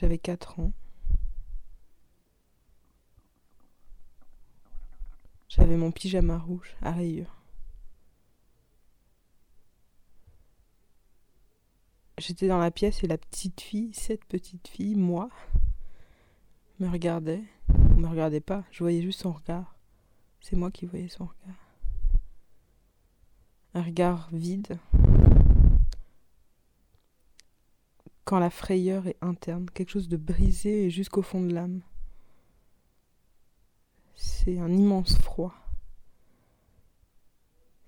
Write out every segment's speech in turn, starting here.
J'avais 4 ans. J'avais mon pyjama rouge à rayures. J'étais dans la pièce et la petite fille, cette petite fille, moi, me regardait. On me regardait pas, je voyais juste son regard. C'est moi qui voyais son regard. Un regard vide. Quand la frayeur est interne, quelque chose de brisé et jusqu'au fond de l'âme. C'est un immense froid.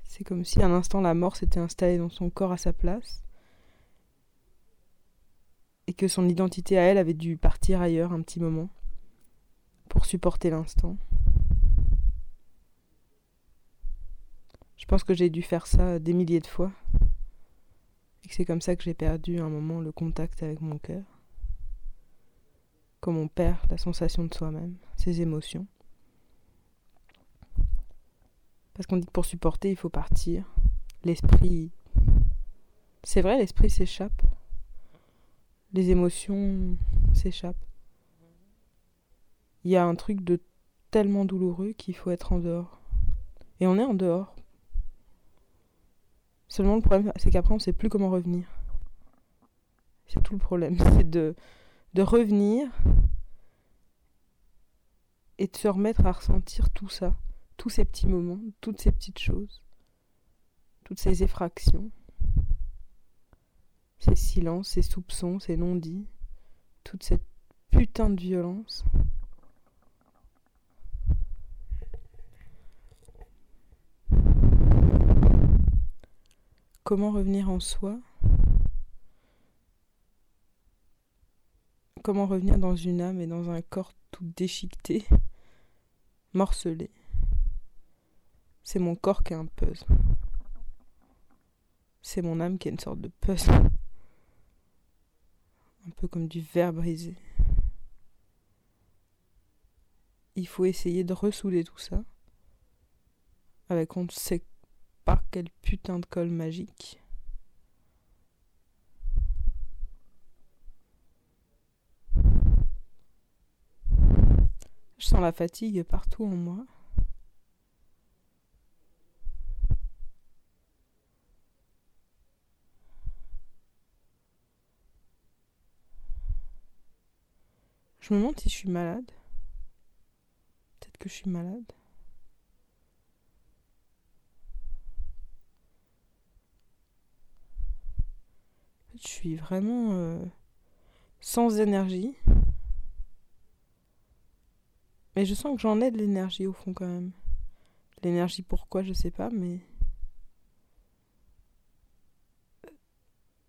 C'est comme si un instant la mort s'était installée dans son corps à sa place et que son identité à elle avait dû partir ailleurs un petit moment pour supporter l'instant. Je pense que j'ai dû faire ça des milliers de fois et que c'est comme ça que j'ai perdu un moment le contact avec mon cœur. Comme on perd la sensation de soi-même, ses émotions. Parce qu'on dit que pour supporter, il faut partir. L'esprit. C'est vrai, l'esprit s'échappe. Les émotions s'échappent. Il y a un truc de tellement douloureux qu'il faut être en dehors. Et on est en dehors. Seulement le problème, c'est qu'après on ne sait plus comment revenir. C'est tout le problème. C'est de, de revenir et de se remettre à ressentir tout ça tous ces petits moments, toutes ces petites choses, toutes ces effractions, ces silences, ces soupçons, ces non-dits, toute cette putain de violence. Comment revenir en soi? Comment revenir dans une âme et dans un corps tout déchiqueté, morcelé? C'est mon corps qui est un puzzle. C'est mon âme qui est une sorte de puzzle. Un peu comme du verre brisé. Il faut essayer de ressouder tout ça. Avec on ne sait pas quel putain de colle magique. Je sens la fatigue partout en moi. Je me demande si je suis malade. Peut-être que je suis malade. Je suis vraiment euh, sans énergie. Mais je sens que j'en ai de l'énergie au fond quand même. L'énergie pourquoi, je sais pas, mais...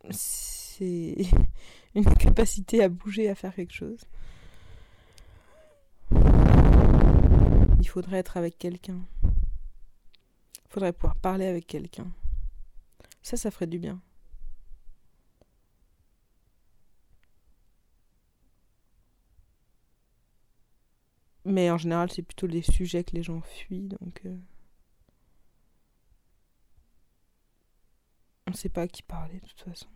C'est une capacité à bouger, à faire quelque chose. Il faudrait être avec quelqu'un. Il faudrait pouvoir parler avec quelqu'un. Ça, ça ferait du bien. Mais en général, c'est plutôt les sujets que les gens fuient, donc... Euh, on ne sait pas à qui parler, de toute façon.